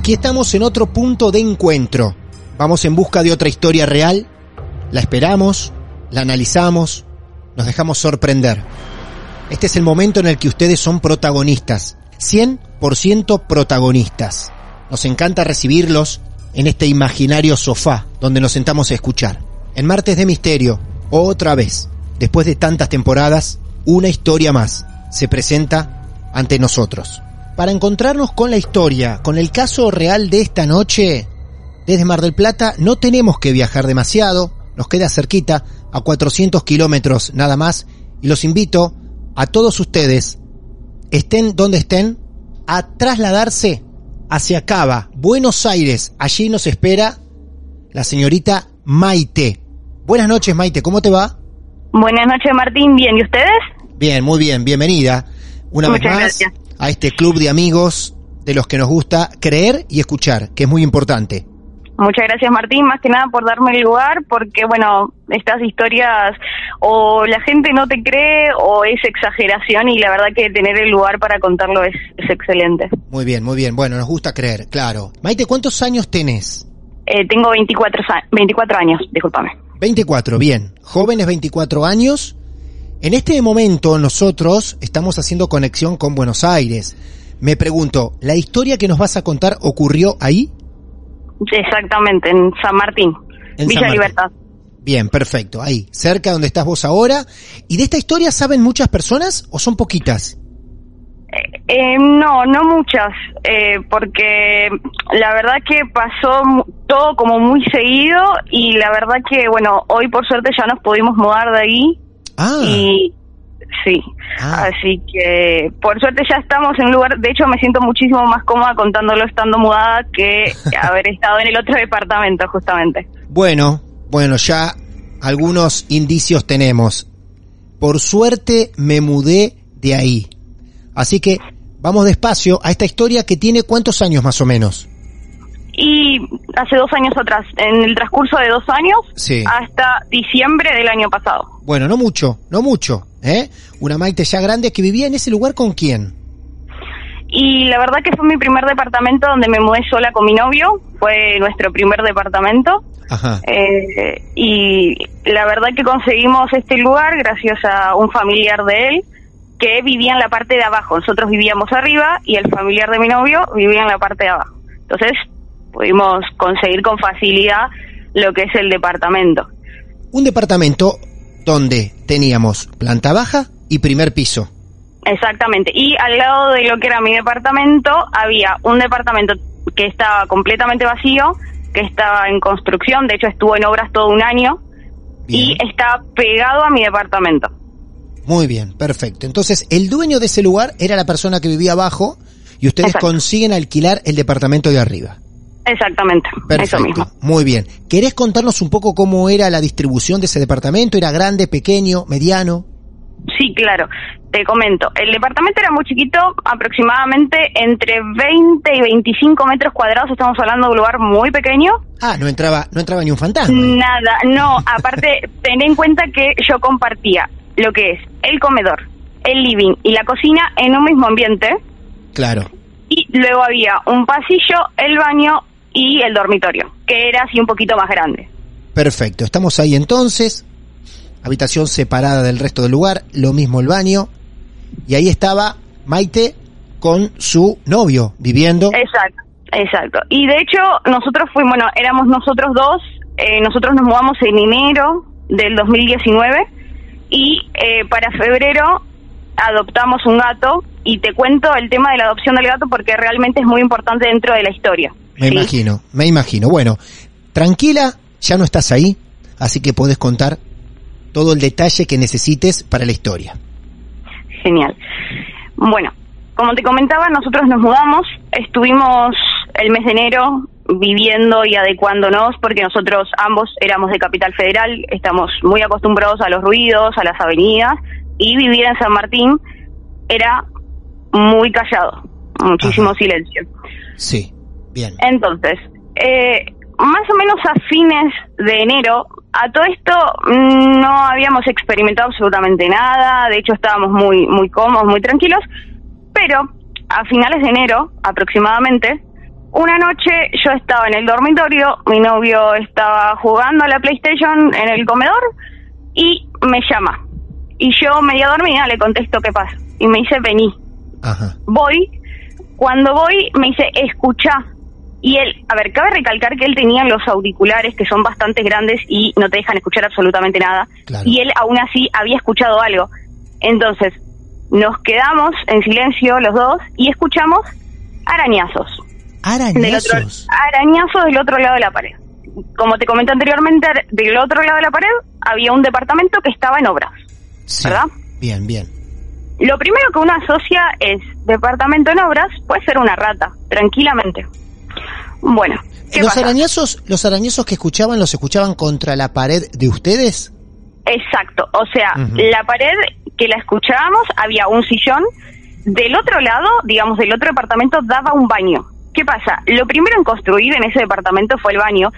Aquí estamos en otro punto de encuentro. Vamos en busca de otra historia real, la esperamos, la analizamos, nos dejamos sorprender. Este es el momento en el que ustedes son protagonistas, 100% protagonistas. Nos encanta recibirlos en este imaginario sofá donde nos sentamos a escuchar. En Martes de Misterio, otra vez, después de tantas temporadas, una historia más se presenta ante nosotros. Para encontrarnos con la historia, con el caso real de esta noche, desde Mar del Plata no tenemos que viajar demasiado, nos queda cerquita, a 400 kilómetros nada más, y los invito a todos ustedes, estén donde estén, a trasladarse hacia Cava, Buenos Aires. Allí nos espera la señorita Maite. Buenas noches, Maite, ¿cómo te va? Buenas noches, Martín. Bien, ¿y ustedes? Bien, muy bien, bienvenida. Una Muchas vez más gracias. A este club de amigos de los que nos gusta creer y escuchar, que es muy importante. Muchas gracias, Martín, más que nada por darme el lugar, porque, bueno, estas historias o la gente no te cree o es exageración y la verdad que tener el lugar para contarlo es, es excelente. Muy bien, muy bien. Bueno, nos gusta creer, claro. Maite, ¿cuántos años tenés? Eh, tengo 24, sa- 24 años, discúlpame. 24, bien. Jóvenes 24 años. En este momento nosotros estamos haciendo conexión con Buenos Aires. Me pregunto, ¿la historia que nos vas a contar ocurrió ahí? Exactamente, en San Martín, En Villa San Martín. Libertad. Bien, perfecto, ahí, cerca donde estás vos ahora. ¿Y de esta historia saben muchas personas o son poquitas? Eh, no, no muchas, eh, porque la verdad que pasó todo como muy seguido y la verdad que, bueno, hoy por suerte ya nos pudimos mudar de ahí Ah, y sí, Ah. así que por suerte ya estamos en un lugar, de hecho me siento muchísimo más cómoda contándolo estando mudada que haber estado en el otro departamento justamente. bueno, bueno, ya algunos indicios tenemos. Por suerte me mudé de ahí. Así que vamos despacio a esta historia que tiene cuántos años más o menos. Y hace dos años atrás, en el transcurso de dos años, Sí. hasta diciembre del año pasado. Bueno, no mucho, no mucho, ¿eh? Una Maite ya grande que vivía en ese lugar con quién. Y la verdad que fue mi primer departamento donde me mudé sola con mi novio, fue nuestro primer departamento. Ajá. Eh, y la verdad que conseguimos este lugar gracias a un familiar de él que vivía en la parte de abajo. Nosotros vivíamos arriba y el familiar de mi novio vivía en la parte de abajo. Entonces pudimos conseguir con facilidad lo que es el departamento. Un departamento donde teníamos planta baja y primer piso. Exactamente. Y al lado de lo que era mi departamento había un departamento que estaba completamente vacío, que estaba en construcción, de hecho estuvo en obras todo un año Bien. y estaba pegado a mi departamento. Muy bien, perfecto. Entonces, el dueño de ese lugar era la persona que vivía abajo y ustedes Exacto. consiguen alquilar el departamento de arriba. Exactamente, eso Perfecto, mismo. muy bien. ¿Querés contarnos un poco cómo era la distribución de ese departamento? ¿Era grande, pequeño, mediano? Sí, claro. Te comento. El departamento era muy chiquito, aproximadamente entre 20 y 25 metros cuadrados. Estamos hablando de un lugar muy pequeño. Ah, no entraba, no entraba ni un fantasma. Nada, no. Aparte, ten en cuenta que yo compartía lo que es el comedor, el living y la cocina en un mismo ambiente. Claro. Y luego había un pasillo, el baño y el dormitorio, que era así un poquito más grande. Perfecto, estamos ahí entonces. Habitación separada del resto del lugar, lo mismo el baño. Y ahí estaba Maite con su novio viviendo. Exacto, exacto. Y de hecho, nosotros fuimos, bueno, éramos nosotros dos, eh, nosotros nos mudamos en enero del 2019 y eh, para febrero adoptamos un gato y te cuento el tema de la adopción del gato porque realmente es muy importante dentro de la historia. Me ¿sí? imagino, me imagino. Bueno, tranquila, ya no estás ahí, así que podés contar todo el detalle que necesites para la historia. Genial. Bueno, como te comentaba, nosotros nos mudamos, estuvimos el mes de enero viviendo y adecuándonos porque nosotros ambos éramos de Capital Federal, estamos muy acostumbrados a los ruidos, a las avenidas y vivir en San Martín era muy callado, muchísimo Ajá. silencio. Sí, bien. Entonces, eh, más o menos a fines de enero, a todo esto mm, no habíamos experimentado absolutamente nada, de hecho estábamos muy, muy cómodos, muy tranquilos, pero a finales de enero aproximadamente, una noche yo estaba en el dormitorio, mi novio estaba jugando a la PlayStation en el comedor y me llama. Y yo media dormida le contesto qué pasa. Y me dice, vení Ajá. voy, cuando voy me dice, escucha. Y él, a ver, cabe recalcar que él tenía los auriculares que son bastante grandes y no te dejan escuchar absolutamente nada. Claro. Y él aún así había escuchado algo. Entonces, nos quedamos en silencio los dos y escuchamos arañazos. Del otro, Arañazos. arañazos del otro lado de la pared. Como te comenté anteriormente, del otro lado de la pared había un departamento que estaba en obras. Sí. ¿verdad? Bien, bien. Lo primero que uno asocia es departamento en obras, puede ser una rata, tranquilamente. Bueno, ¿qué ¿Los pasa? arañazos, los arañazos que escuchaban, los escuchaban contra la pared de ustedes? Exacto, o sea, la pared que la escuchábamos había un sillón, del otro lado, digamos, del otro departamento daba un baño. ¿Qué pasa? Lo primero en construir en ese departamento fue el baño,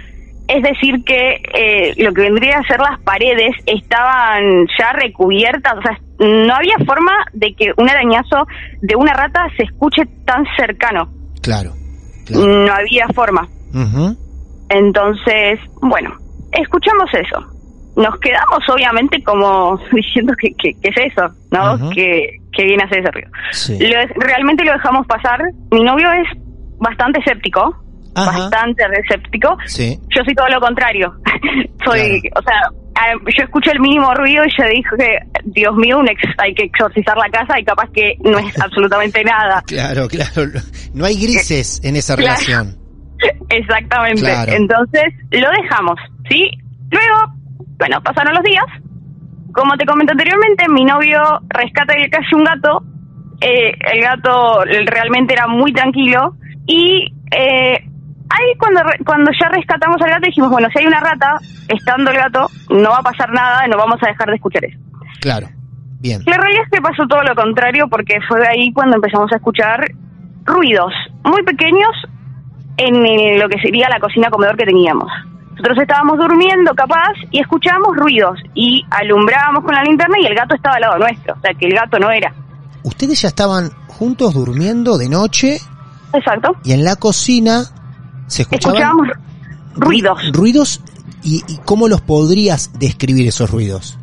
es decir que eh, lo que vendría a ser las paredes estaban ya recubiertas, o sea, no había forma de que un arañazo de una rata se escuche tan cercano. Claro. Claro. No había forma. Entonces, bueno, escuchamos eso. Nos quedamos obviamente como diciendo que, que, que es eso, ¿no? Que, que viene a hacer ese ruido. Sí. Lo- realmente lo dejamos pasar. Mi novio es bastante escéptico, Ajá. bastante escéptico. Sí. Yo soy todo lo contrario. soy, o sea, yo escucho el mínimo ruido y yo dije, Dios mío, un ex- hay que exorcizar la casa y capaz que no es absolutamente nada. Claro, claro. No hay grises en esa Claro. relación. Exactamente. Claro. Entonces, lo dejamos, ¿sí? Luego, bueno, pasaron los días. Como te comenté anteriormente, mi novio rescata de calle un gato. Eh, el gato realmente era muy tranquilo. Y eh, ahí cuando, cuando ya rescatamos al gato dijimos, bueno, si hay una rata, estando el gato, no va a pasar nada, no vamos a dejar de escuchar eso. Claro. Bien. La realidad es que pasó todo lo contrario porque fue ahí cuando empezamos a escuchar ruidos muy pequeños en lo que sería la cocina comedor que teníamos. Nosotros estábamos durmiendo capaz y escuchábamos ruidos y alumbrábamos con la linterna y el gato estaba al lado nuestro, o sea que el gato no era. Ustedes ya estaban juntos durmiendo de noche Exacto. y en la cocina se escuchaban Escuchábamos ruidos. ruidos y, y cómo los podrías describir esos ruidos.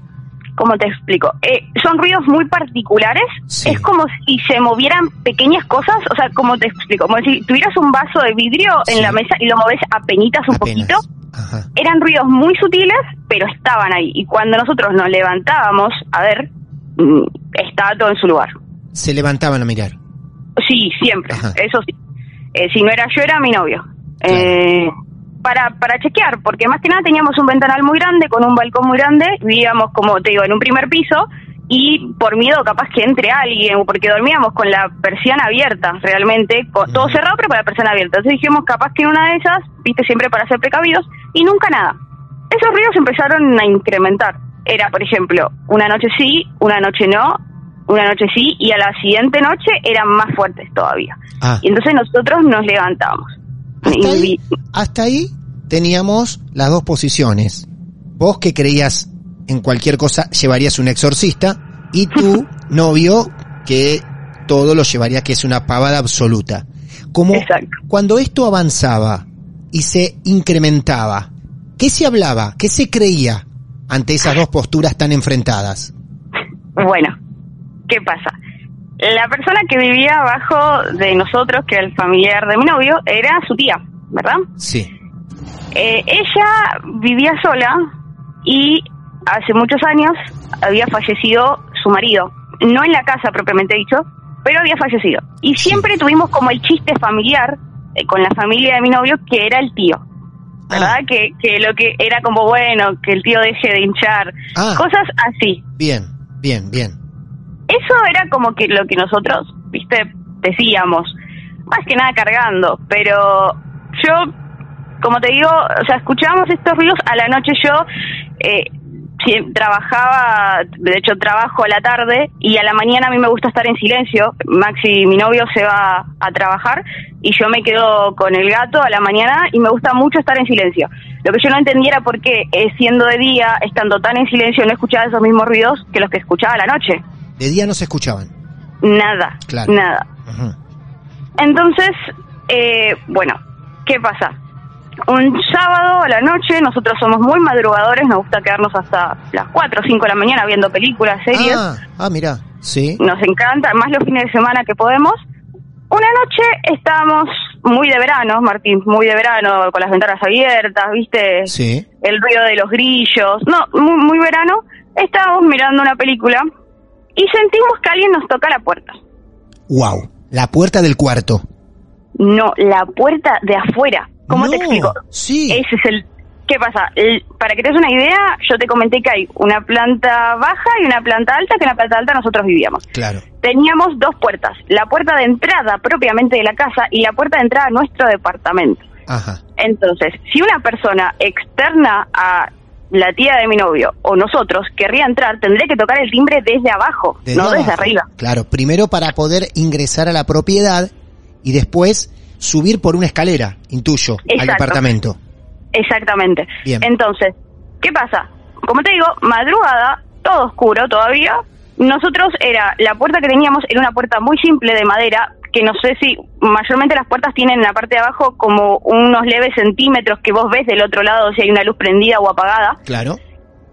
¿Cómo te explico? Eh, son ruidos muy particulares. Sí. Es como si se movieran pequeñas cosas. O sea, ¿cómo te explico? Como si tuvieras un vaso de vidrio Sí. en la mesa y lo moves a penitas un Apenas. poquito. Ajá. eran ruidos muy sutiles, pero estaban ahí. Y cuando nosotros nos levantábamos, a ver, mm, estaba todo en su lugar. Se levantaban a mirar. Sí, siempre, Ajá. eso sí. Eh, si no era yo, era mi novio. Eh, para, para chequear, porque más que nada teníamos un ventanal muy grande, con un balcón muy grande, vivíamos, como te digo, en un primer piso, y por miedo capaz que entre alguien, o porque dormíamos con la persiana abierta realmente, con, todo cerrado pero con la persiana abierta. Entonces dijimos capaz que en una de esas, viste siempre para ser precavidos, y nunca nada. Esos ruidos empezaron a incrementar. Era, por ejemplo, una noche sí, una noche no, una noche sí, y a la siguiente noche eran más fuertes todavía. Ah. Y entonces nosotros nos levantamos. Hasta ahí, Y- hasta ahí teníamos las dos posiciones. Vos que creías en cualquier cosa llevarías un exorcista y tu novio que todo lo llevaría que es una pavada absoluta. Como Exacto. cuando esto avanzaba y se incrementaba, ¿qué se hablaba? ¿Qué se creía ante esas dos posturas tan enfrentadas? Bueno, ¿qué pasa? La persona que vivía abajo de nosotros, que era el familiar de mi novio, era su tía, ¿verdad? Sí. Eh, ella vivía sola y hace muchos años había fallecido su marido. No en la casa propiamente dicho, pero había fallecido. Y siempre tuvimos como el chiste familiar eh, con la familia de mi novio que era el tío. ¿Verdad? Ah. Que, que lo que era como bueno, que el tío deje de hinchar. Ah. Cosas así. Bien, bien, bien. Eso era como que lo que nosotros, viste, decíamos. Más que nada cargando. Pero yo, como te digo, o sea, escuchábamos estos ruidos a la noche yo. Eh, trabajaba, de hecho trabajo a la tarde y a la mañana a mí me gusta estar en silencio. Maxi, mi novio, se va a trabajar y yo me quedo con el gato a la mañana y me gusta mucho estar en silencio. Lo que yo no entendía era por qué, eh, siendo de día, estando tan en silencio, no escuchaba esos mismos ruidos que los que escuchaba a la noche. De día no se escuchaban. Nada, Claro. nada. Entonces, eh, bueno, ¿qué pasa? Un sábado a la noche, nosotros somos muy madrugadores, nos gusta quedarnos hasta las 4 o 5 de la mañana viendo películas, series, Ah, ah, mira, sí. nos encanta, más los fines de semana que podemos. Una noche estábamos muy de verano, Martín, muy de verano, con las ventanas abiertas, ¿viste? Sí. El ruido de los grillos, no, muy, muy verano. Estábamos mirando una película y sentimos que alguien nos toca la puerta. Wow. La puerta del cuarto. No, la puerta de afuera. ¿Cómo te explico? sí. Ese es el... ¿Qué pasa? El- para que te des una idea, yo te comenté que hay una planta baja y una planta alta, que en la planta alta nosotros vivíamos. Claro. Teníamos dos puertas, la puerta de entrada propiamente de la casa y la puerta de entrada a nuestro departamento. Ajá. Entonces, si una persona externa a la tía de mi novio o nosotros querría entrar, tendría que tocar el timbre desde abajo, Desde no desde arriba. Claro, primero para poder ingresar a la propiedad y después subir por una escalera, intuyo, al departamento. Exactamente. Bien. Entonces, ¿qué pasa? Como te digo, madrugada, todo oscuro todavía. Nosotros era, la puerta que teníamos era una puerta muy simple de madera, que no sé si, mayormente las puertas tienen en la parte de abajo como unos leves centímetros que vos ves del otro lado si hay una luz prendida o apagada. Claro.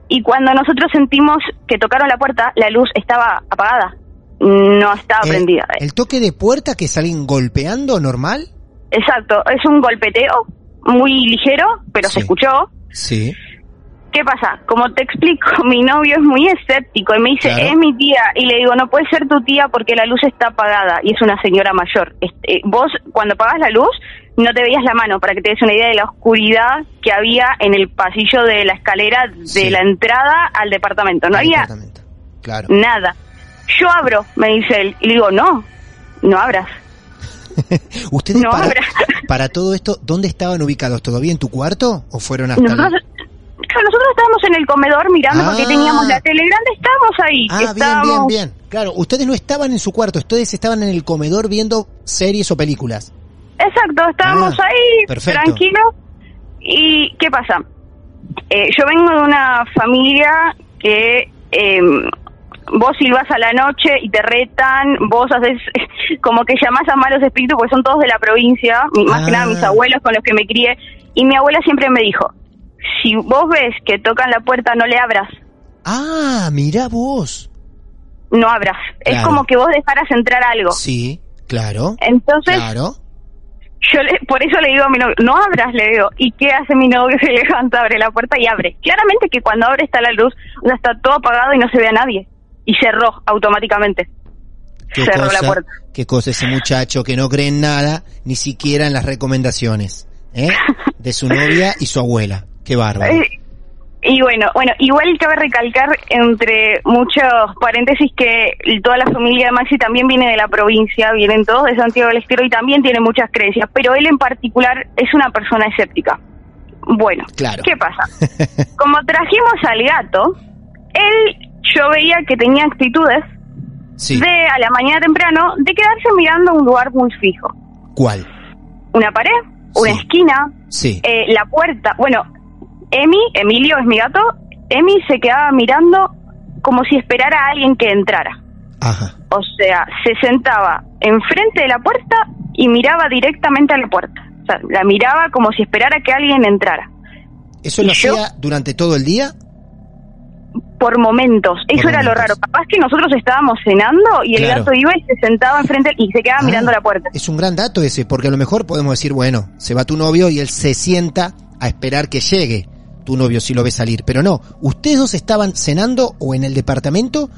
Y cuando nosotros sentimos que tocaron la puerta, la luz estaba apagada, no estaba prendida. el toque de puerta que salen golpeando normal. Exacto, es un golpeteo muy ligero, pero Sí. se escuchó. Sí. ¿Qué pasa? Como te explico, mi novio es muy escéptico y me dice, Claro. es mi tía. Y le digo, no puede ser tu tía porque la luz está apagada y es una señora mayor. Este, vos, cuando apagas la luz, no te veías la mano, para que te des una idea de la oscuridad que había en el pasillo de la escalera de Sí. la entrada al departamento. No al había departamento. Claro. nada. Yo abro, me dice él. Y le digo, no, no abras. ¿Ustedes No, para, para todo esto, dónde estaban ubicados? ¿Todavía en tu cuarto o fueron hasta Nosotros, el- claro, nosotros estábamos en el comedor mirando porque Ah. teníamos la tele grande, estábamos ahí. Ah, estábamos, bien, bien. Claro, ustedes no estaban en su cuarto, ustedes estaban en el comedor viendo series o películas. Exacto, estábamos Ah, ahí, perfecto. tranquilos. ¿Y qué pasa? Eh, yo vengo de una familia que eh, vos silbas a la noche y te retan, vos haces como que llamás a malos espíritus porque son todos de la provincia, más que nada mis abuelos con los que me crié. Y mi abuela siempre me dijo, si vos ves que tocan la puerta, no le abras, Ah, mira vos. no abras. Es como que vos dejaras entrar algo. Sí, claro. Entonces, Claro. Yo le- por eso le digo a mi novio, no abras, le digo. ¿Y qué hace mi novio? Se levanta, abre la puerta y abre. Claramente que cuando abre está la luz, sea, está todo apagado y no se ve a nadie. Y cerró automáticamente. Qué Cerró cosa, la puerta. qué cosa ese muchacho que no cree en nada, ni siquiera en las recomendaciones, ¿eh? De su novia y su abuela. Qué bárbaro. Eh, Y bueno, bueno, igual cabe recalcar entre muchos paréntesis que toda la familia de Maxi también viene de la provincia, vienen todos de Santiago del Estero y también tiene muchas creencias, pero él en particular es una persona escéptica. Bueno, Claro. ¿qué pasa? Como trajimos al gato, él yo veía que tenía actitudes Sí. de a la mañana temprano de quedarse mirando un lugar muy fijo. ¿Cuál? Una pared, una Sí. esquina, Sí. eh, la puerta. Bueno, Emi, Emilio es mi gato, Emi se quedaba mirando como si esperara a alguien que entrara. Ajá. O sea, se sentaba enfrente de la puerta y miraba directamente a la puerta. O sea, la miraba como si esperara que alguien entrara. ¿Eso lo hacía durante todo el día? Por momentos. Eso era lo raro. Capaz que nosotros estábamos cenando y el gato iba y se sentaba enfrente y se quedaba Ah, mirando la puerta. Es un gran dato ese, porque a lo mejor podemos decir, bueno, se va tu novio y él se sienta a esperar que llegue tu novio si lo ve salir. Pero no, ustedes dos estaban cenando o en el departamento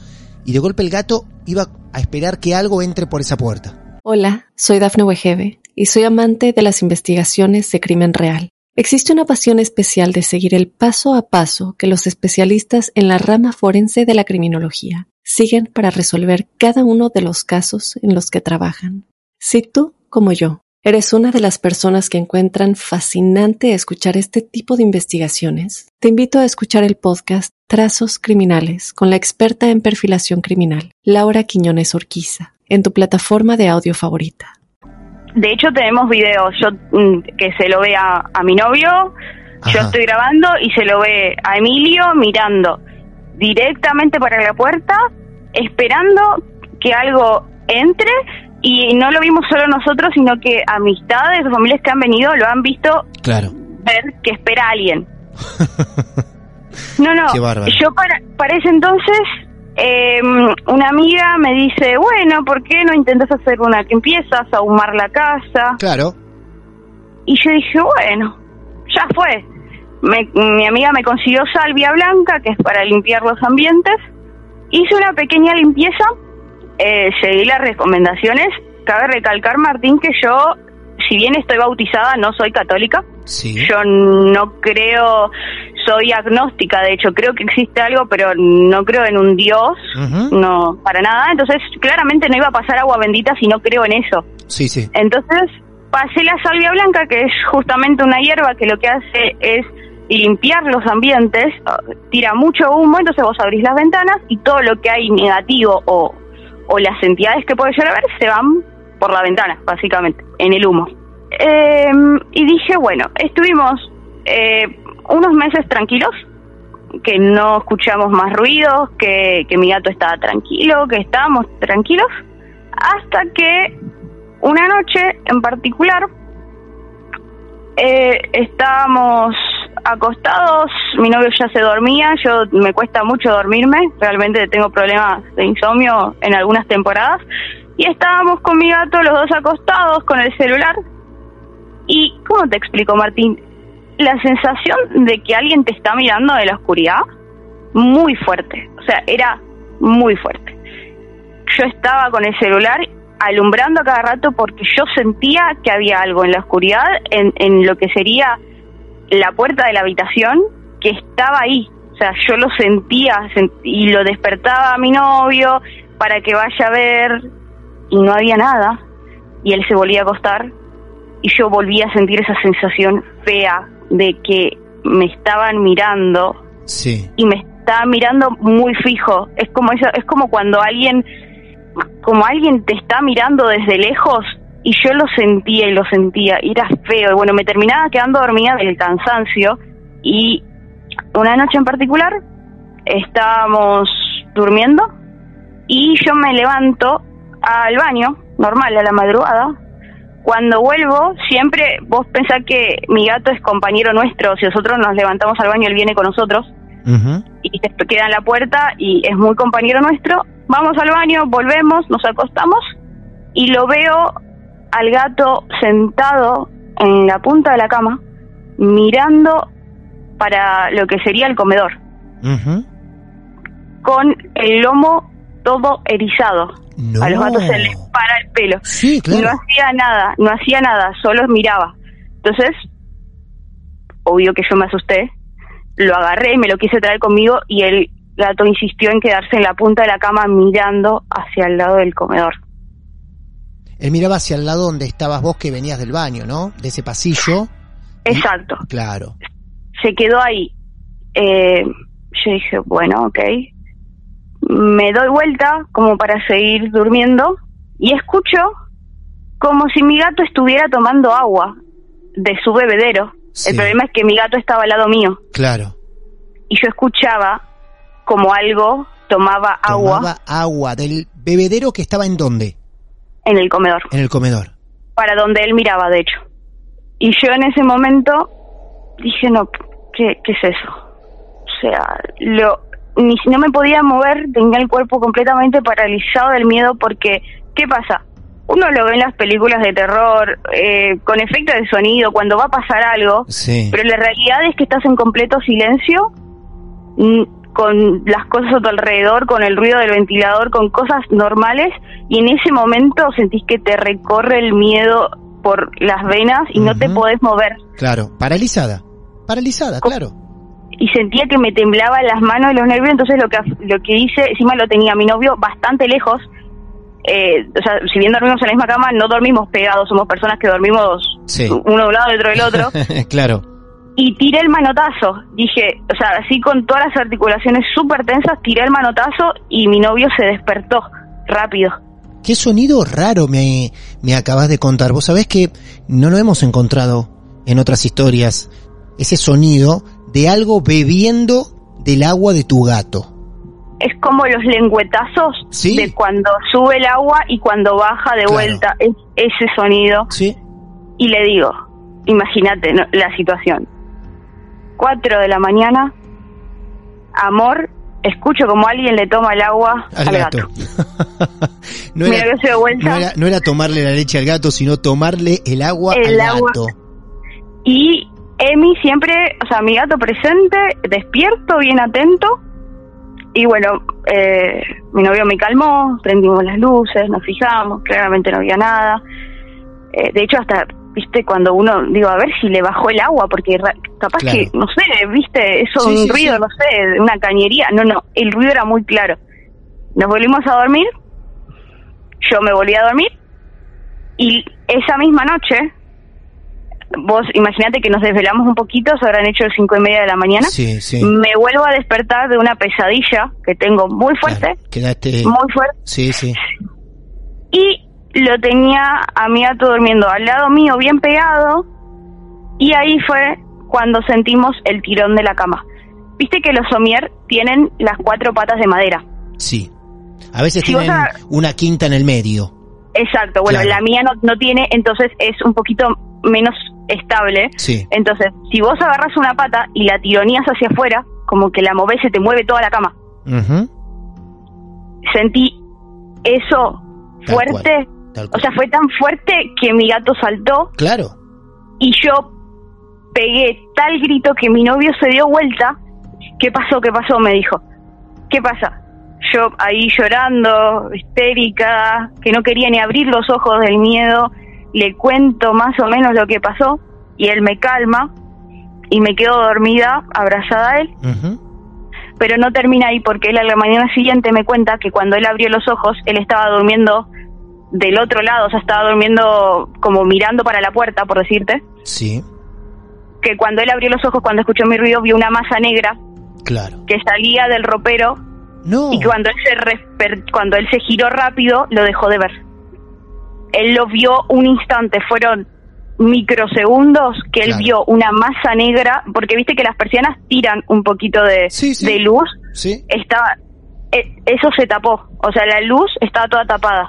y de golpe el gato iba a esperar que algo entre por esa puerta. Hola, soy Dafne Wegebe y soy amante de las investigaciones de crimen real. Existe una pasión especial de seguir el paso a paso que los especialistas en la rama forense de la criminología siguen para resolver cada uno de los casos en los que trabajan. Si tú, como yo, eres una de las personas que encuentran fascinante escuchar este tipo de investigaciones, te invito a escuchar el podcast Trazos Criminales con la experta en perfilación criminal, Laura Quiñones Orquiza, en tu plataforma de audio favorita. De hecho, tenemos videos yo mm, que se lo ve a, a mi novio, yo estoy grabando y se lo ve a Emilio mirando directamente para la puerta, esperando que algo entre y no lo vimos solo nosotros, sino que amistades o familias que han venido lo han visto Claro. ver que espera a alguien. No, no, Qué yo para, para ese entonces eh, una amiga me dice, bueno, ¿por qué no intentas hacer una que empiezas a ahumar la casa? Claro. Y yo dije, bueno, ya fue. Me- mi amiga me consiguió salvia blanca, que es para limpiar los ambientes. Hice una pequeña limpieza, eh, seguí las recomendaciones. Cabe recalcar, Martín, que yo, si bien estoy bautizada, no soy católica. Sí. Yo no creo, soy agnóstica, de hecho, creo que existe algo, pero no creo en un Dios, no, para nada. Entonces, claramente no iba a pasar agua bendita si no creo en eso. Sí, sí. Entonces pasé la salvia blanca, que es justamente una hierba que lo que hace es limpiar los ambientes, tira mucho humo, entonces vos abrís las ventanas y todo lo que hay negativo o, o las entidades que puede llegar a ver se van por la ventana, básicamente, en el humo. Eh, y dije, bueno, estuvimos eh, unos meses tranquilos, que no escuchamos más ruidos, que, que mi gato estaba tranquilo, que estábamos tranquilos, hasta que una noche en particular eh, estábamos acostados, mi novio ya se dormía, yo me cuesta mucho dormirme, realmente tengo problemas de insomnio en algunas temporadas, y estábamos con mi gato los dos acostados con el celular. Y, ¿cómo te explico, Martín? La sensación de que alguien te está mirando de la oscuridad, muy fuerte, o sea, era muy fuerte. Yo estaba con el celular alumbrando a cada rato porque yo sentía que había algo en la oscuridad, en, en lo que sería la puerta de la habitación, que estaba ahí. O sea, yo lo sentía sent- y lo despertaba a mi novio para que vaya a ver y no había nada. Y él se volvía a acostar y yo volvía a sentir esa sensación fea de que me estaban mirando Sí. y me estaba mirando muy fijo. Es como eso, es como cuando alguien, como alguien te está mirando desde lejos y yo lo sentía y lo sentía y era feo. Y bueno, me terminaba quedando dormida del cansancio y una noche en particular estábamos durmiendo y yo me levanto al baño, normal, a la madrugada. Cuando vuelvo, siempre vos pensás que mi gato es compañero nuestro, si nosotros nos levantamos al baño, él viene con nosotros y se queda en la puerta y es muy compañero nuestro. Vamos al baño, volvemos, nos acostamos y lo veo al gato sentado en la punta de la cama mirando para lo que sería el comedor, con el lomo todo erizado. No. A los gatos se les para el pelo. Sí, claro. No hacía nada, no hacía nada, solo miraba. Entonces, obvio que yo me asusté lo agarré y me lo quise traer conmigo y el gato insistió en quedarse en la punta de la cama mirando hacia el lado del comedor. Él miraba hacia el lado donde estabas vos que venías del baño, ¿no? De ese pasillo. Exacto. Claro. Se quedó ahí. Eh, yo dije, bueno, ok. Me doy vuelta como para seguir durmiendo y escucho como si mi gato estuviera tomando agua de su bebedero. Sí. El problema es que mi gato estaba al lado mío Claro. y yo escuchaba como algo tomaba agua Tomaba agua del bebedero que estaba en dónde? En el comedor, En el comedor. para donde él miraba, de hecho. Y yo en ese momento dije, no, ¿qué, qué es eso? O sea, lo, ni si no me podía mover, tenía el cuerpo completamente paralizado del miedo porque, ¿qué pasa? Uno lo ve en las películas de terror, eh, con efecto de sonido, cuando va a pasar algo, Sí. pero la realidad es que estás en completo silencio, con las cosas a tu alrededor, con el ruido del ventilador, con cosas normales, y en ese momento sentís que te recorre el miedo por las venas y no te podés mover. Claro. Paralizada. Paralizada, claro. Y sentía que me temblaban las manos y los nervios, entonces lo que, lo que hice, encima lo tenía mi novio bastante lejos, eh, o sea, si bien dormimos en la misma cama, no dormimos pegados, somos personas que dormimos Sí. uno de un lado y otro del otro. claro. Y tiré el manotazo. Dije, o sea, así con todas las articulaciones súper tensas, tiré el manotazo y mi novio se despertó rápido. Qué sonido raro me, me acabas de contar. Vos sabés que no lo hemos encontrado en otras historias. Ese sonido de algo bebiendo del agua de tu gato. Es como los lengüetazos Sí. de cuando sube el agua y cuando baja de Claro. vuelta. Es ese sonido. Sí. Y le digo, imagínate ¿no? la situación. Cuatro de la mañana, amor, escucho como alguien le toma el agua Al, gato. no, Mi era, dio vuelta. no, era, no era tomarle la leche al gato, sino tomarle el agua El al agua. gato. Y Emi siempre, o sea, mi gato presente, despierto, bien atento. Y bueno, eh, mi novio me calmó, prendimos las luces, nos fijamos, claramente no había nada. Eh, de hecho, hasta, viste, cuando uno, digo, a ver si le bajó el agua, porque capaz Claro. que, no sé, viste, eso, Sí, un sí, ruido, sí. no sé, una cañería. No, no, el ruido era muy claro. Nos volvimos a dormir, yo me volví a dormir, y esa misma noche, vos imaginate que nos desvelamos un poquito, se habrán hecho cinco y media de la mañana. Me vuelvo a despertar de una pesadilla que tengo muy fuerte, Claro, quedaste. muy fuerte, Sí, sí. y lo tenía a mi gato durmiendo al lado mío, bien pegado, y ahí fue cuando sentimos el tirón de la cama. Viste que los somier tienen las cuatro patas de madera. Sí. A veces Si tienen a- una quinta en el medio. Exacto, bueno, Claro. la mía no, no tiene, entonces es un poquito menos estable. Sí. Entonces, si vos agarras una pata y la tironías hacia afuera, como que la movés, se te mueve toda la cama. Sentí eso Tal cual, o sea, fue tan fuerte que mi gato saltó Claro. y yo pegué tal grito que mi novio se dio vuelta. ¿Qué pasó? ¿Qué pasó? Me dijo. ¿Qué pasa? Yo ahí llorando, histérica, que no quería ni abrir los ojos del miedo, le cuento más o menos lo que pasó y él me calma y me quedo dormida, abrazada a él, pero no termina ahí porque él a la mañana siguiente me cuenta que cuando él abrió los ojos, él estaba durmiendo del otro lado, o sea, estaba durmiendo como mirando para la puerta, por decirte, Sí, que cuando él abrió los ojos, cuando escuchó mi ruido, vio una masa negra claro. que salía del ropero No. y cuando él se cuando él se giró rápido, lo dejó de ver. Él lo vio un instante, fueron microsegundos que él Claro. vio una masa negra, porque viste que las persianas tiran un poquito de, Sí, sí. de luz, Sí. estaba eh, eso se tapó, o sea, la luz estaba toda tapada.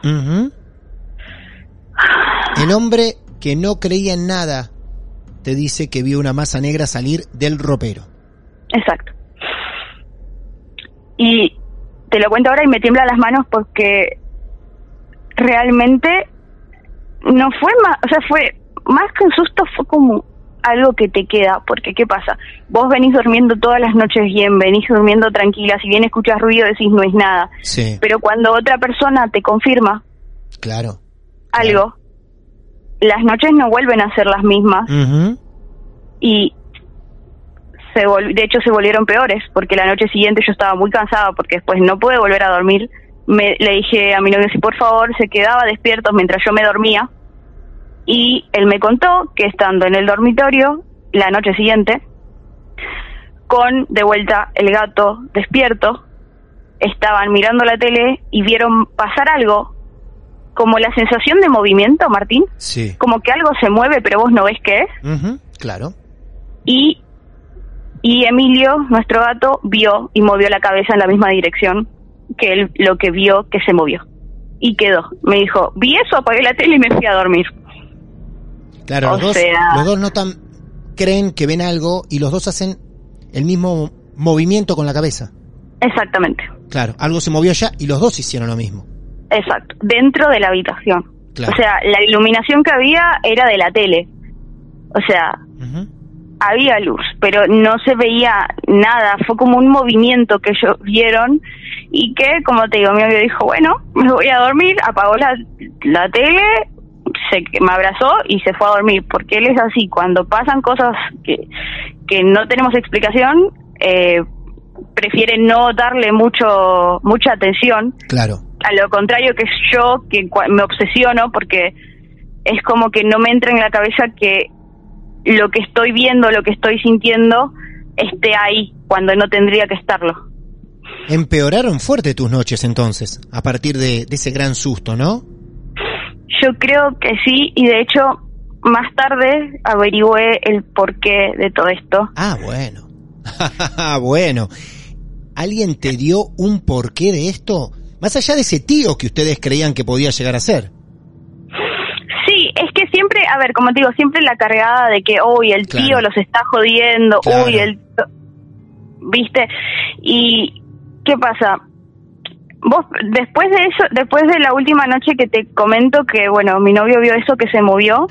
El hombre que no creía en nada te dice que vio una masa negra salir del ropero. Exacto. Y te lo cuento ahora y me tiemblan las manos porque realmente no fue más, o sea, fue más que un susto, fue como algo que te queda, porque ¿qué pasa? Vos venís durmiendo todas las noches bien, venís durmiendo tranquila, si bien escuchas ruido decís no es nada, Sí, pero cuando otra persona te confirma claro. Algo, las noches no vuelven a ser las mismas. Y se vol- de hecho se volvieron peores porque la noche siguiente yo estaba muy cansada porque después no pude volver a dormir. Me, le dije a mi novio si por favor se quedaba despierto mientras yo me dormía. Y él me contó que estando en el dormitorio la noche siguiente con de vuelta el gato despierto estaban mirando la tele y vieron pasar algo como la sensación de movimiento, Martín, Sí. como que algo se mueve pero vos no ves qué es claro. y y Emilio, nuestro gato, vio y movió la cabeza en la misma dirección que él lo que vio que se movió y quedó. Me dijo, vi eso, apagué la tele y me fui a dormir. Claro, O los dos, sea- los dos notan, creen que ven algo y los dos hacen el mismo movimiento con la cabeza. Exactamente, Claro, algo se movió allá y los dos hicieron lo mismo. Exacto, dentro de la habitación. Claro. O sea, la iluminación que había era de la tele. O sea, había luz, pero no se veía nada. Fue como un movimiento que ellos vieron y que, como te digo, mi novio dijo, bueno, me voy a dormir, apagó la, la tele, se, me abrazó y se fue a dormir, porque él es así, cuando pasan cosas que, que no tenemos explicación, eh, prefiere no darle mucho mucha atención Claro. A lo contrario que yo que me obsesiono porque es como que no me entra en la cabeza que lo que estoy viendo, lo que estoy sintiendo esté ahí cuando no tendría que estarlo. Empeoraron fuerte tus noches entonces, a partir de, de ese gran susto, ¿no? Yo creo que sí y de hecho más tarde averigüé el porqué de todo esto. Ah, bueno. bueno. ¿Alguien te dio un porqué de esto? Más allá de ese tío que ustedes creían que podía llegar a ser. Sí, es que siempre, a ver, como te digo, siempre la cargada de que, uy, el Claro. tío los está jodiendo, Claro. uy, el... ¿Viste? Y, ¿qué pasa? Vos, después de eso, después de la última noche que te comento que, bueno, mi novio vio eso que se movió,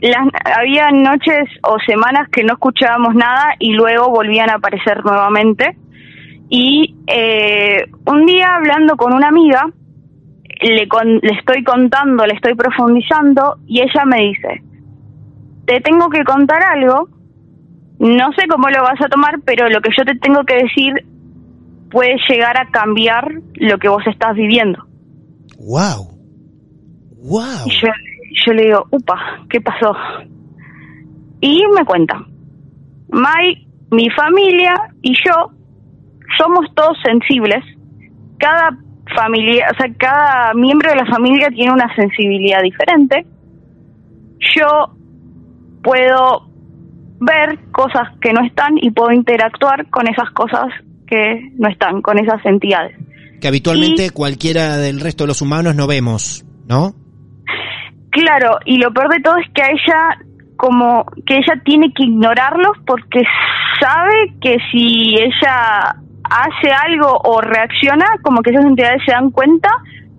las, había noches o semanas que no escuchábamos nada y luego volvían a aparecer nuevamente. Y eh, un día hablando con una amiga, le, con- le estoy contando, le estoy profundizando y ella me dice, te tengo que contar algo, no sé cómo lo vas a tomar, pero lo que yo te tengo que decir puede llegar a cambiar lo que vos estás viviendo. ¡Wow! ¡Wow! Y yo, yo le digo, upa, ¿qué pasó? Y me cuenta, Mai, mi familia y yo somos todos sensibles. Cada familia, o sea, cada miembro de la familia tiene una sensibilidad diferente. Yo puedo ver cosas que no están y puedo interactuar con esas cosas que no están, con esas entidades. Que habitualmente Y- cualquiera del resto de los humanos no vemos, ¿no? Claro, y lo peor de todo es que a ella, como que ella tiene que ignorarlos porque sabe que si ella hace algo o reacciona, como que esas entidades se dan cuenta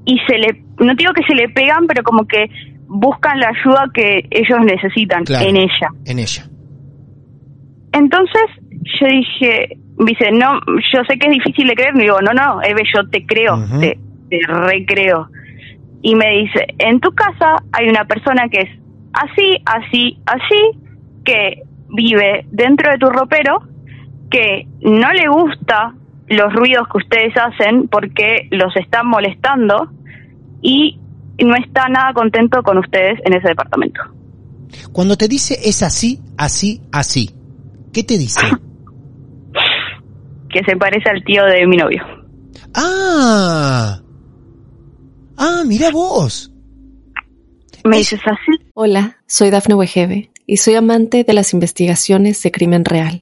y se le, no digo que se le pegan, pero como que buscan la ayuda que ellos necesitan Claro. en ella. En ella. Entonces yo dije, dice, no, yo sé que es difícil de creer, y digo, no, no, Eve, yo te creo, te recreo. Y me dice, en tu casa hay una persona que es así, así, así, que vive dentro de tu ropero, que no le gusta los ruidos que ustedes hacen porque los están molestando y no está nada contento con ustedes en ese departamento. Cuando te dice es así, así, así, ¿qué te dice? Que se parece al tío de mi novio. ¡Ah! ¡Ah, mira vos! Me dices así. Hola, soy Dafne Wegebe y soy amante de las investigaciones de crimen real.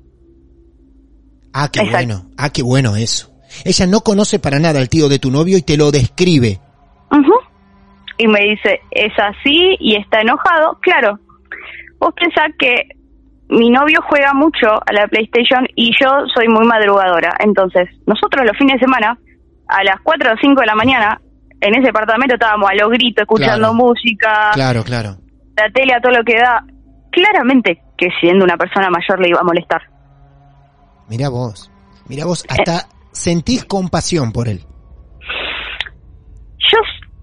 Ah, qué Exacto. bueno. Ah, qué bueno eso. Ella no conoce para nada al tío de tu novio y te lo describe. Ujú. Y me dice, es así y está enojado. Claro, vos pensás que mi novio juega mucho a la PlayStation y yo soy muy madrugadora. Entonces, nosotros los fines de semana, a las 4 o 5 de la mañana, en ese departamento estábamos a los gritos, escuchando Claro. música, Claro, claro. la tele a todo lo que da. Claramente que siendo una persona mayor le iba a molestar. Mira vos. Mira vos, hasta sentís compasión por él. Yo,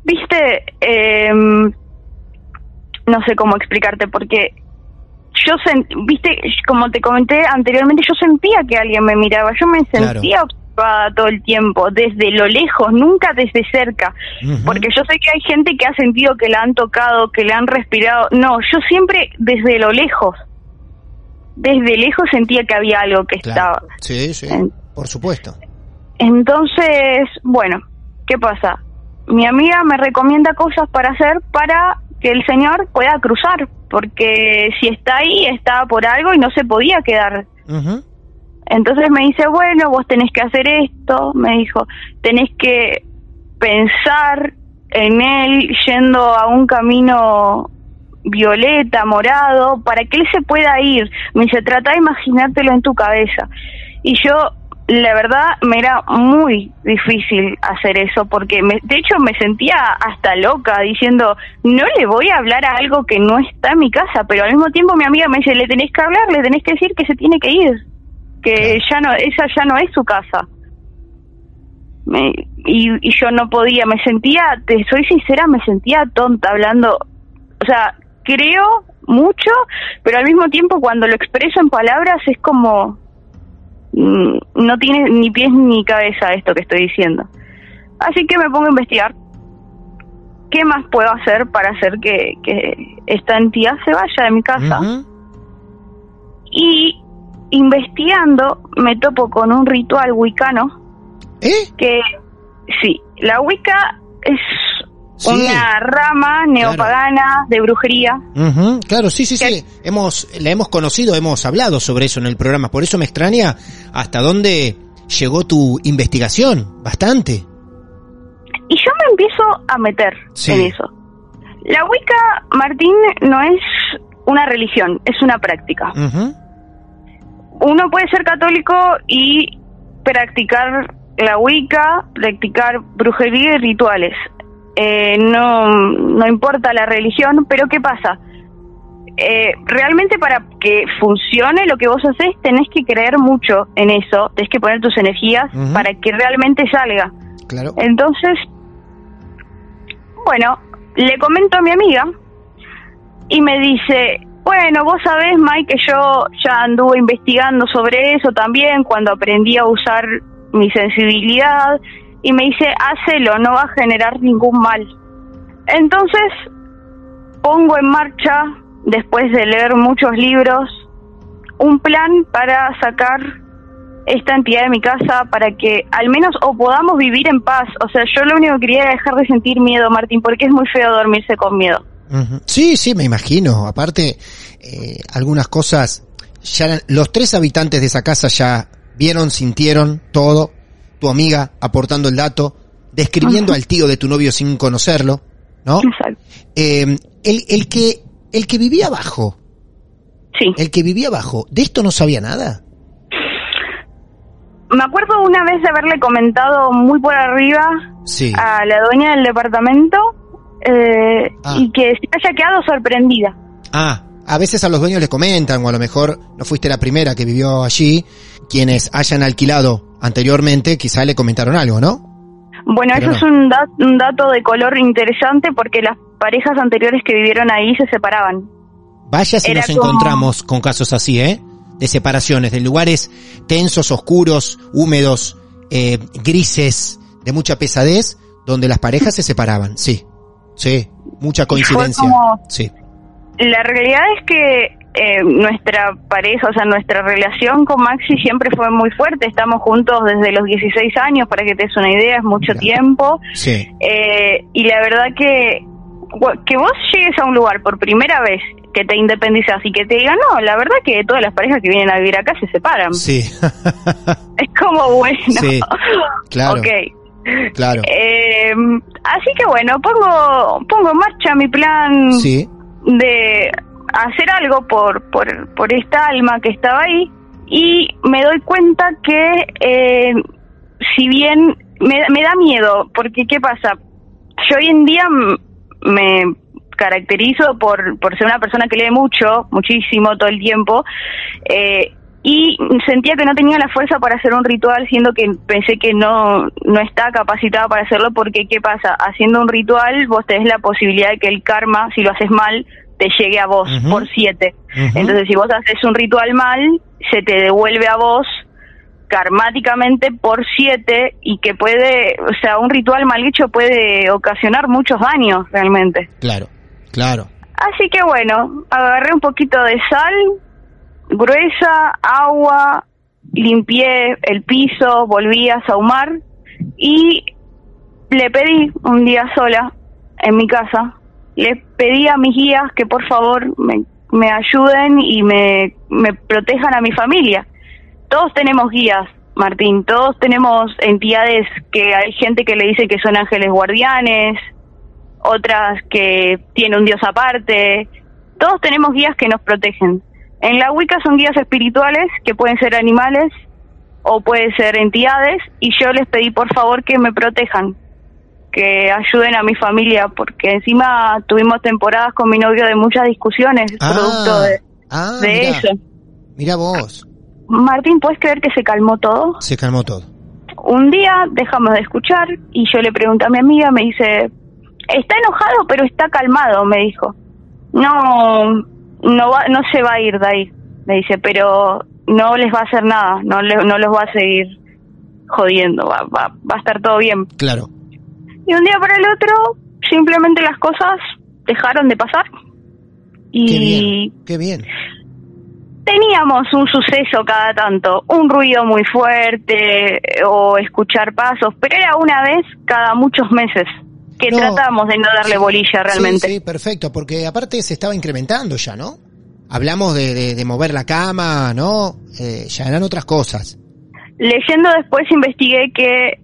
viste, eh, no sé cómo explicarte, porque yo, viste, como te comenté anteriormente, yo sentía que alguien me miraba, yo me Claro. sentía observada todo el tiempo, desde lo lejos, nunca desde cerca, porque yo sé que hay gente que ha sentido que la han tocado, que le han respirado, no, yo siempre desde lo lejos, desde lejos sentía que había algo que Claro. estaba. Sí, sí, En- por supuesto. Entonces, bueno, ¿qué pasa? Mi amiga me recomienda cosas para hacer para que el señor pueda cruzar, porque si está ahí, está por algo y no se podía quedar. Entonces me dice, bueno, vos tenés que hacer esto, me dijo, tenés que pensar en él yendo a un camino violeta, morado, para que él se pueda ir. Me dice, trata de imaginártelo en tu cabeza. Y yo, la verdad, me era muy difícil hacer eso, porque me- de hecho me sentía hasta loca diciendo, no le voy a hablar a algo que no está en mi casa, pero al mismo tiempo mi amiga me dice, le tenés que hablar, le tenés que decir que se tiene que ir, que ya no, esa ya no es su casa. Me- y, y yo no podía, me sentía, te soy sincera, me sentía tonta hablando, o sea, creo mucho, pero al mismo tiempo cuando lo expreso en palabras es como, mm, no tiene ni pies ni cabeza esto que estoy diciendo. Así que me pongo a investigar. ¿Qué más puedo hacer para hacer que, que esta entidad se vaya de mi casa? Y investigando me topo con un ritual wicano ¿Eh? que, sí, la Wicca es Sí. una rama neopagana de brujería. Claro, sí, sí, sí. Hemos, la hemos conocido, hemos hablado sobre eso en el programa. Por eso me extraña hasta dónde llegó tu investigación. Bastante. Y yo me empiezo a meter Sí. en eso. La Wicca, Martín, no es una religión, es una práctica. Uno puede ser católico y practicar la Wicca, practicar brujería y rituales. Eh, no, no importa la religión, pero ¿qué pasa? Eh, realmente para que funcione lo que vos haces tenés que creer mucho en eso, tenés que poner tus energías para que realmente salga. Claro. Entonces, bueno, le comento a mi amiga y me dice, bueno, vos sabés, Mike, que yo ya anduve investigando sobre eso también cuando aprendí a usar mi sensibilidad y me dice, hacelo, no va a generar ningún mal. Entonces, pongo en marcha, después de leer muchos libros, un plan para sacar esta entidad de mi casa para que al menos o podamos vivir en paz. O sea, yo lo único que quería era dejar de sentir miedo, Martín, porque es muy feo dormirse con miedo. Sí, sí, me imagino. Aparte, eh, algunas cosas, ya los tres habitantes de esa casa ya vieron, sintieron todo. Tu amiga aportando el dato, describiendo al tío de tu novio sin conocerlo, ¿no? Exacto. Eh, el, el que, el que vivía abajo, Sí. el que vivía abajo, ¿de esto no sabía nada? Me acuerdo una vez de haberle comentado muy por arriba Sí. a la dueña del departamento eh, Ah. y que se haya quedado sorprendida. Ah, a veces a los dueños les comentan, o a lo mejor no fuiste la primera que vivió allí, quienes hayan alquilado anteriormente quizá le comentaron algo, ¿no? Bueno, Pero eso no. es un, dat- un dato de color interesante porque las parejas anteriores que vivieron ahí se separaban. Vaya si Era nos como- encontramos con casos así, ¿eh? De separaciones, de lugares tensos, oscuros, húmedos, eh, grises, de mucha pesadez, donde las parejas se separaban, sí. Sí, mucha coincidencia. como- Sí. La realidad es que eh, nuestra pareja, o sea, nuestra relación con Maxi siempre fue muy fuerte. Estamos juntos desde los 16 años, para que te des una idea, es mucho Mira. tiempo. Sí. Eh, y la verdad que que vos llegues a un lugar por primera vez, que te independizas y que te digan, no, la verdad que todas las parejas que vienen a vivir acá se separan. Sí. Es como bueno. Sí, claro. Ok. claro. Eh, así que bueno, pongo, pongo en marcha mi plan Sí. de hacer algo por, por, por esta alma que estaba ahí y me doy cuenta que eh, si bien me, me da miedo, porque ¿qué pasa? Yo hoy en día me caracterizo por, por ser una persona que lee mucho, muchísimo, todo el tiempo, eh, y sentía que no tenía la fuerza para hacer un ritual, siendo que pensé que no, no está capacitada para hacerlo, porque ¿qué pasa? Haciendo un ritual, vos tenés la posibilidad de que el karma, si lo haces mal, te llegue a vos por siete. Entonces, si vos haces un ritual mal, se te devuelve a vos karmáticamente por siete y que puede, o sea, un ritual mal hecho puede ocasionar muchos daños realmente. Claro, claro. Así que bueno, agarré un poquito de sal gruesa, agua, limpié el piso, volví a saumar y le pedí un día sola en mi casa, le pedí a mis guías que por favor me, me ayuden y me, me protejan a mi familia. Todos tenemos guías, Martín, todos tenemos entidades que hay gente que le dice que son ángeles guardianes, otras que tiene un dios aparte. Todos tenemos guías que nos protegen. En la Wicca son guías espirituales que pueden ser animales o pueden ser entidades y yo les pedí por favor que me protejan, que ayuden a mi familia porque encima tuvimos temporadas con mi novio de muchas discusiones producto de, ah, de mirá, eso. Mirá vos, Martín, ¿puedes creer que se calmó todo? se calmó todo. un día dejamos de escuchar y yo le pregunté a mi amiga, me dice, está enojado pero está calmado, me dijo. No, no va, no se va a ir de ahí, me dice, pero no les va a hacer nada, no, le- no los va a seguir jodiendo, va, va, va a estar todo bien. Claro. Y un día para el otro, simplemente las cosas dejaron de pasar. Qué Y bien, qué bien. teníamos un suceso cada tanto, un ruido muy fuerte eh, o escuchar pasos, pero era una vez cada muchos meses que No. tratamos de no darle Sí, bolilla realmente. Sí, sí, perfecto, porque aparte se estaba incrementando ya, ¿no? Hablamos de, de- de mover la cama, ¿no? Eh, ya eran otras cosas. Leyendo después investigué que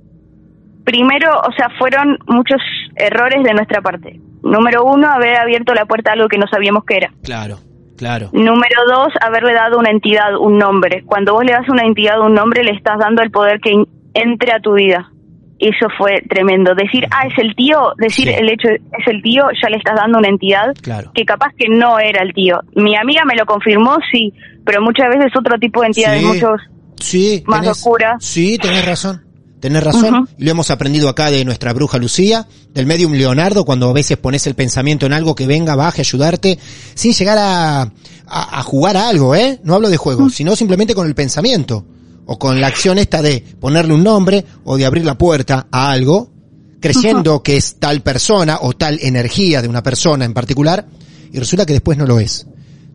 primero, o sea, fueron muchos errores de nuestra parte. Número uno, haber abierto la puerta a algo que no sabíamos que era. Claro, claro. Número dos, haberle dado una entidad un nombre. Cuando vos le das a una entidad un nombre, le estás dando el poder que entre a tu vida. Eso fue tremendo. Decir, ah, es el tío, decir Sí. el hecho es el tío, ya le estás dando una entidad Claro. que capaz que no era el tío. Mi amiga me lo confirmó, sí, pero muchas veces otro tipo de entidades, Sí. muchos Sí, más tenés- oscuras. Sí, tenés razón. Tenés razón. Ujú. Y lo hemos aprendido acá de nuestra bruja Lucía, del medium Leonardo, cuando a veces pones el pensamiento en algo que venga, baje, ayudarte, sin llegar a, a, a jugar a algo, ¿eh? No hablo de juego, sino simplemente con el pensamiento. O con la acción esta de ponerle un nombre o de abrir la puerta a algo, creyendo que es tal persona o tal energía de una persona en particular, y resulta que después no lo es.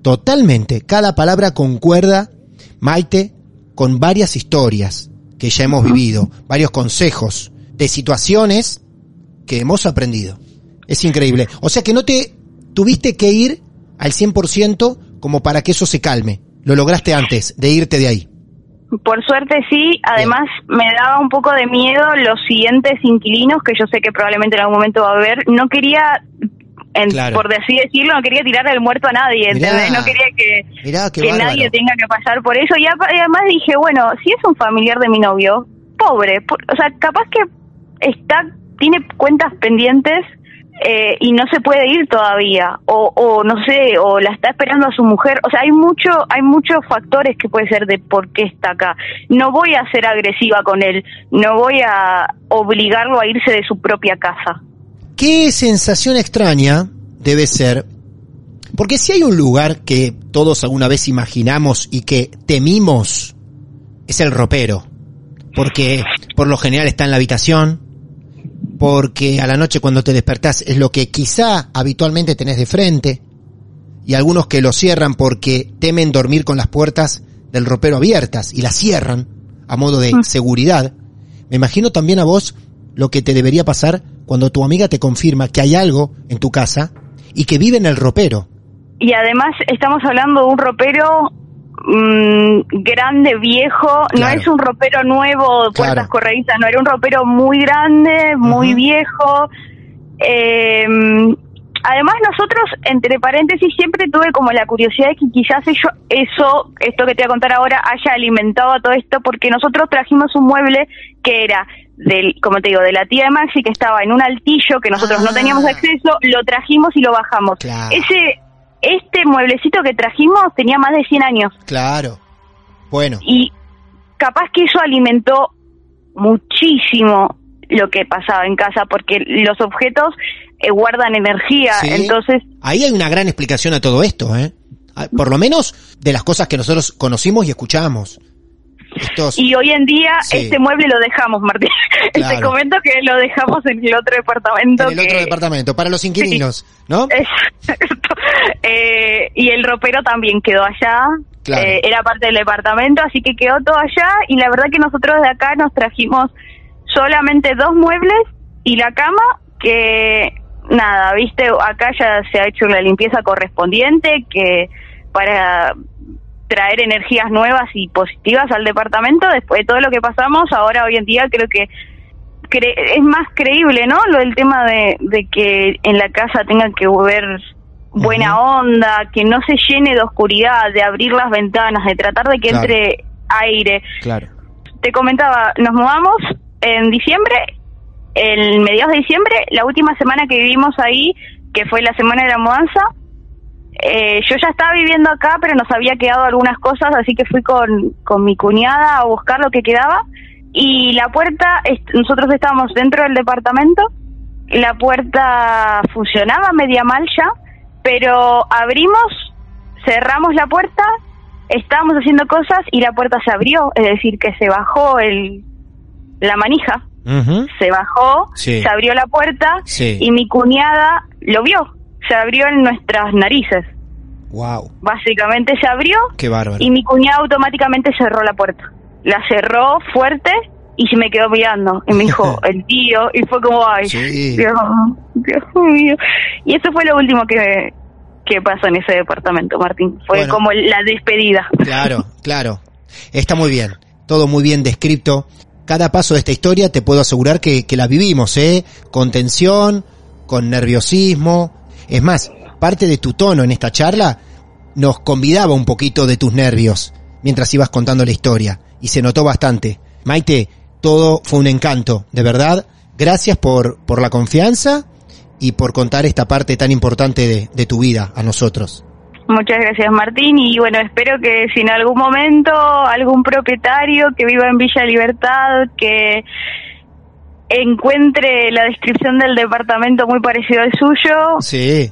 Totalmente. Cada palabra concuerda, Maite, con varias historias que ya hemos vivido, varios consejos de situaciones que hemos aprendido. Es increíble. O sea que no te tuviste que ir al 100% como para que eso se calme. Lo lograste antes de irte de ahí. Por suerte sí, además me daba un poco de miedo los siguientes inquilinos, que yo sé que probablemente en algún momento va a haber. No quería, en- Claro. por así decirlo, no quería tirar el muerto a nadie, Mirá. ¿entendés? No quería que, Mirá, qué que bárbaro. nadie tenga que pasar por eso. Y además dije, bueno, si es un familiar de mi novio, pobre, por- o sea, capaz que está tiene cuentas pendientes eh, y no se puede ir todavía o, o no sé o la está esperando a su mujer o sea hay mucho hay muchos factores que puede ser de por qué está acá no voy a ser agresiva con él no voy a obligarlo a irse de su propia casa ¿Qué sensación extraña debe ser? Porque si hay un lugar que todos alguna vez imaginamos y que temimos, es el ropero. Porque por lo general está en la habitación, porque a la noche cuando te despertás es lo que quizá habitualmente tenés de frente, y algunos que lo cierran porque temen dormir con las puertas del ropero abiertas y las cierran a modo de seguridad. Me imagino también a vos lo que te debería pasar cuando tu amiga te confirma que hay algo en tu casa y que vive en el ropero. y además estamos hablando de un ropero mm, grande viejo no es un ropero nuevo puertas Claro. corredizas no era un ropero muy grande muy viejo eh, además nosotros, entre paréntesis, siempre tuve como la curiosidad de que quizás eso, eso, esto que te voy a contar ahora, haya alimentado a todo esto, porque nosotros trajimos un mueble que era del, como te digo, de la tía de Maxi que estaba en un altillo que nosotros no Ah. teníamos acceso, lo trajimos y lo bajamos. Claro. Ese, este mueblecito que trajimos tenía más de 100 años Claro. Bueno, y capaz que eso alimentó muchísimo lo que pasaba en casa porque los objetos eh, guardan energía, Sí. entonces ahí hay una gran explicación a todo esto, ¿eh? Ah, Por lo menos de las cosas que nosotros conocimos y escuchamos. Estos, y hoy en día Sí. este mueble lo dejamos, Martín. Te comento que lo dejamos en el otro departamento. en el otro departamento, para los inquilinos, ¿no? Exacto. Eh, y el ropero también quedó allá. Claro. Eh, era parte del departamento, así que quedó todo allá. Y la verdad que nosotros de acá nos trajimos solamente dos muebles y la cama que nada, viste, acá ya se ha hecho la limpieza correspondiente que para traer energías nuevas y positivas al departamento después de todo lo que pasamos, ahora hoy en día creo que cre- es más creíble, ¿no? Lo del tema de, de que en la casa tengan que ver buena onda, que no se llene de oscuridad, de abrir las ventanas, de tratar de que Claro. entre aire. Claro. Te comentaba, nos mudamos en diciembre, el mediados de diciembre, la última semana que vivimos ahí, que fue la semana de la mudanza, eh, yo ya estaba viviendo acá, pero nos había quedado algunas cosas, así que fui con, con mi cuñada a buscar lo que quedaba. Y la puerta, nosotros estábamos dentro del departamento, la puerta funcionaba media mal ya, pero abrimos, cerramos la puerta, estábamos haciendo cosas y la puerta se abrió, es decir, que se bajó el, la manija, Se bajó, Sí. se abrió la puerta Sí. y mi cuñada lo vio, se abrió en nuestras narices. Wow, Básicamente se abrió qué bárbaro. y mi cuñada automáticamente cerró la puerta. La cerró fuerte y se me quedó mirando y me dijo el tío y fue como ay Sí. Dios, Dios mío y eso fue lo último que que pasó en ese departamento Martín fue Bueno. como la despedida Claro, claro. Está muy bien. Todo muy bien descrito. Cada paso de esta historia te puedo asegurar que, la vivimos, ¿eh? Con tensión, con nerviosismo. Es más, parte de tu tono en esta charla nos convidaba un poquito de tus nervios mientras ibas contando la historia. Y se notó bastante. Maite, todo fue un encanto, de verdad. Gracias por, por la confianza y por contar esta parte tan importante de, de tu vida a nosotros. Muchas gracias Martín y bueno, espero que si en algún momento algún propietario que viva en Villa Libertad, que encuentre la descripción del departamento muy parecido al suyo, Sí,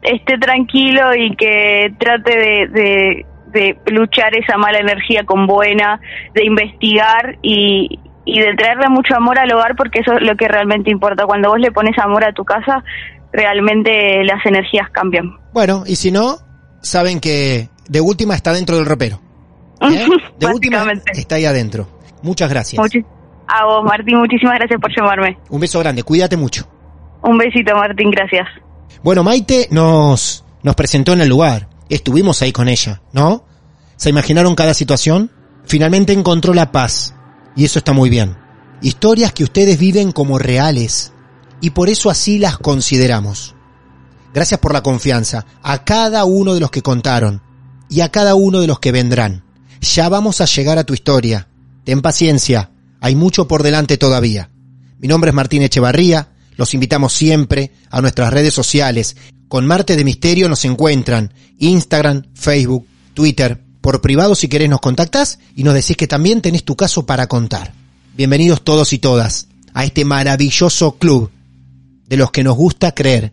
esté tranquilo y que trate de, de, de luchar esa mala energía con buena, de investigar y, y de traerle mucho amor al hogar porque eso es lo que realmente importa. Cuando vos le pones amor a tu casa, realmente las energías cambian. Bueno, y si no, saben que de última está dentro del ropero. ¿eh? De última está ahí adentro. Muchas gracias. Muchi- a vos, Martín, muchísimas gracias por llamarme. Un beso grande, cuídate mucho. Un besito, Martín, gracias. Bueno, Maite nos, nos presentó en el lugar. Estuvimos ahí con ella, ¿no? ¿Se imaginaron cada situación? Finalmente encontró la paz. Y eso está muy bien. Historias que ustedes viven como reales. Y por eso así las consideramos. Gracias por la confianza a cada uno de los que contaron y a cada uno de los que vendrán. Ya vamos a llegar a tu historia. Ten paciencia, hay mucho por delante todavía. Mi nombre es Martín Echevarría, los invitamos siempre a nuestras redes sociales. Con Marte de Misterio nos encuentran Instagram, Facebook, Twitter. Por privado si querés nos contactás y nos decís que también tenés tu caso para contar. Bienvenidos todos y todas a este maravilloso club de los que nos gusta creer